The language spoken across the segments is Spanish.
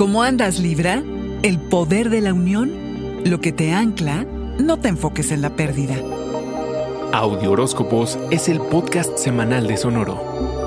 ¿Cómo andas, Libra? El poder de la unión, lo que te ancla, no te enfoques en la pérdida. Audio Horóscopos es el podcast semanal de Sonoro.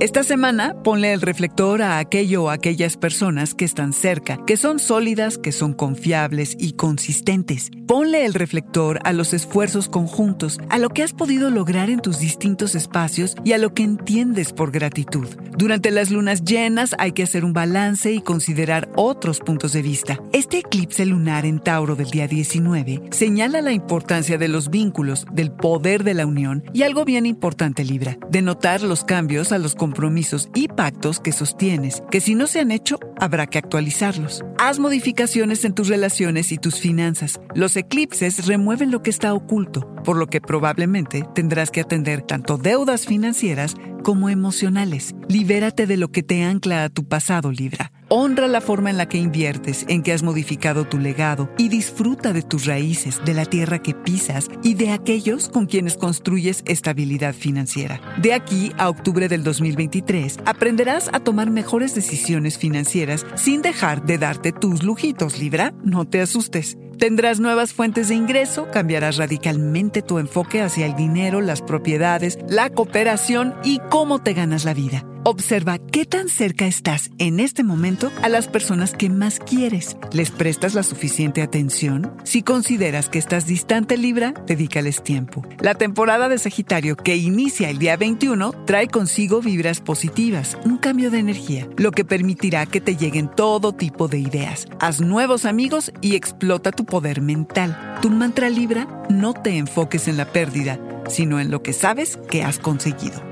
Esta semana ponle el reflector a aquello o aquellas personas que están cerca, que son sólidas, que son confiables y consistentes. Ponle el reflector a los esfuerzos conjuntos, a lo que has podido lograr en tus distintos espacios y a lo que entiendes por gratitud. Durante las lunas llenas hay que hacer un balance y considerar otros puntos de vista. Este eclipse lunar en Tauro del día 19 señala la importancia de los vínculos, del poder de la unión y algo bien importante Libra, de notar los cambios a los compromisos y pactos que sostienes, que si no se han hecho, habrá que actualizarlos. Haz modificaciones en tus relaciones y tus finanzas. Los eclipses remueven lo que está oculto, por lo que probablemente tendrás que atender tanto deudas financieras como emocionales. Libérate de lo que te ancla a tu pasado, Libra. Honra la forma en la que inviertes, en que has modificado tu legado y disfruta de tus raíces, de la tierra que pisas y de aquellos con quienes construyes estabilidad financiera. De aquí a octubre del 2023 aprenderás a tomar mejores decisiones financieras sin dejar de darte tus lujitos, Libra. No te asustes. Tendrás nuevas fuentes de ingreso, cambiarás radicalmente tu enfoque hacia el dinero, las propiedades, la cooperación y cómo te ganas la vida. Observa qué tan cerca estás en este momento a las personas que más quieres. ¿Les prestas la suficiente atención? Si consideras que estás distante Libra, dedícales tiempo. La temporada de Sagitario que inicia el día 21 trae consigo vibras positivas, un cambio de energía, lo que permitirá que te lleguen todo tipo de ideas. Haz nuevos amigos y explota tu poder mental. Tu mantra Libra, no te enfoques en la pérdida, sino en lo que sabes que has conseguido.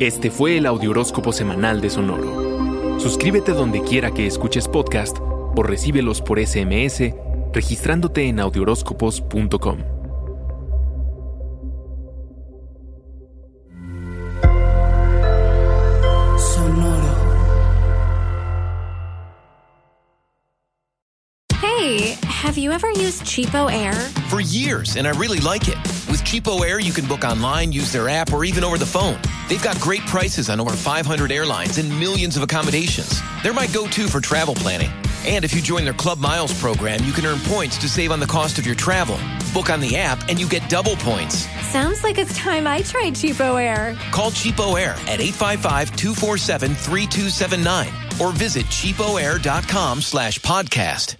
Este fue el Audioróscopo Semanal de Sonoro. Suscríbete donde quiera que escuches podcast o recíbelos por SMS registrándote en audioróscopos.com. Sonoro. Hey, have you ever used Cheapo Air? For years, and I really like it. Cheapo Air, you can book online, use their app, or even over the phone. They've got great prices on over 500 airlines and millions of accommodations. They're my go to for travel planning. And if you join their Club Miles program, you can earn points to save on the cost of your travel. Book on the app, and you get double points. Sounds like it's time I tried Cheapo Air. Call Cheapo Air at 855 247 3279 or visit cheapoair.com slash podcast.